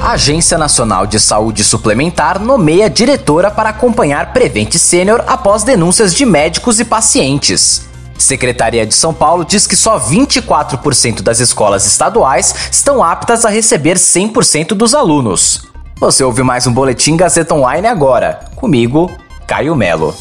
A Agência Nacional de Saúde Suplementar nomeia diretora para acompanhar Prevente Sênior após denúncias de médicos e pacientes. Secretaria de São Paulo diz que só 24% das escolas estaduais estão aptas a receber 100% dos alunos. Você ouve mais um Boletim Gazeta Online agora. Comigo, Caio Melo.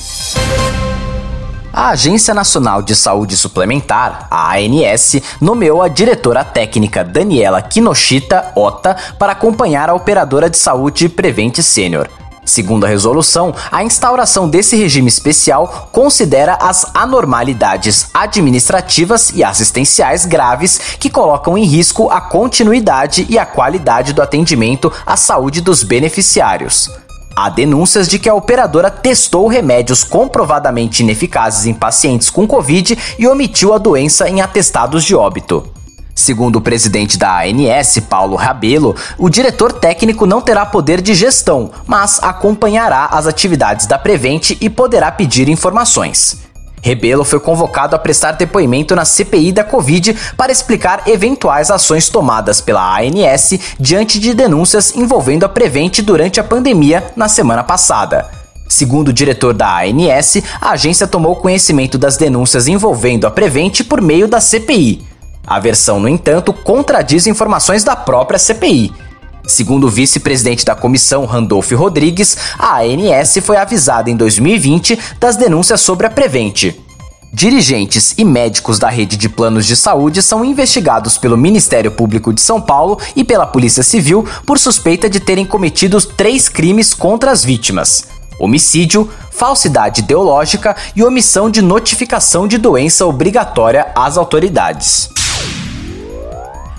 A Agência Nacional de Saúde Suplementar, a ANS, nomeou a diretora técnica Daniela Kinoshita Ota para acompanhar a operadora de saúde Prevente Sênior. Segundo a resolução, a instauração desse regime especial considera as anormalidades administrativas e assistenciais graves que colocam em risco a continuidade e a qualidade do atendimento à saúde dos beneficiários. Há denúncias de que a operadora testou remédios comprovadamente ineficazes em pacientes com Covid e omitiu a doença em atestados de óbito. Segundo o presidente da ANS, Paulo Rabelo, o diretor técnico não terá poder de gestão, mas acompanhará as atividades da Prevente e poderá pedir informações. Rebelo foi convocado a prestar depoimento na CPI da Covid para explicar eventuais ações tomadas pela ANS diante de denúncias envolvendo a Prevente durante a pandemia na semana passada. Segundo o diretor da ANS, a agência tomou conhecimento das denúncias envolvendo a Prevente por meio da CPI. A versão, no entanto, contradiz informações da própria CPI. Segundo o vice-presidente da comissão, Randolph Rodrigues, a ANS foi avisada em 2020 das denúncias sobre a Prevente. Dirigentes e médicos da rede de planos de saúde são investigados pelo Ministério Público de São Paulo e pela Polícia Civil por suspeita de terem cometido três crimes contra as vítimas: homicídio, falsidade ideológica e omissão de notificação de doença obrigatória às autoridades.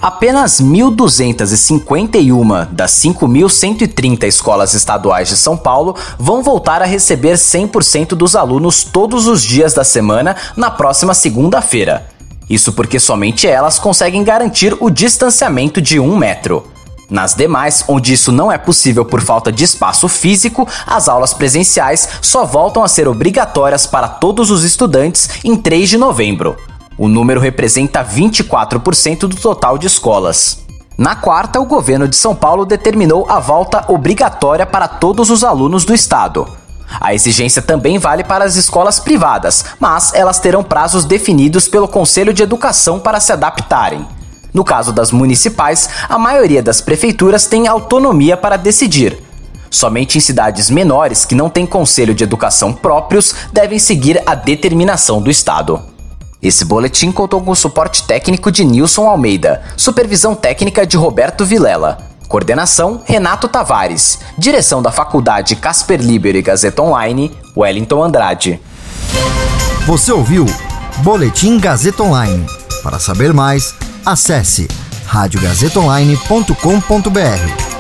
Apenas 1.251 das 5.130 escolas estaduais de São Paulo vão voltar a receber 100% dos alunos todos os dias da semana na próxima segunda-feira. Isso porque somente elas conseguem garantir o distanciamento de um metro. Nas demais, onde isso não é possível por falta de espaço físico, as aulas presenciais só voltam a ser obrigatórias para todos os estudantes em 3 de novembro. O número representa 24% do total de escolas. Na quarta, o governo de São Paulo determinou a volta obrigatória para todos os alunos do estado. A exigência também vale para as escolas privadas, mas elas terão prazos definidos pelo Conselho de Educação para se adaptarem. No caso das municipais, a maioria das prefeituras tem autonomia para decidir. Somente em cidades menores que não têm conselho de educação próprios devem seguir a determinação do Estado. Esse boletim contou com o suporte técnico de Nilson Almeida, supervisão técnica de Roberto Vilela, coordenação Renato Tavares, direção da Faculdade Casper Libero e Gazeta Online, Wellington Andrade. Você ouviu Boletim Gazeta Online. Para saber mais, acesse radiogazetaonline.com.br.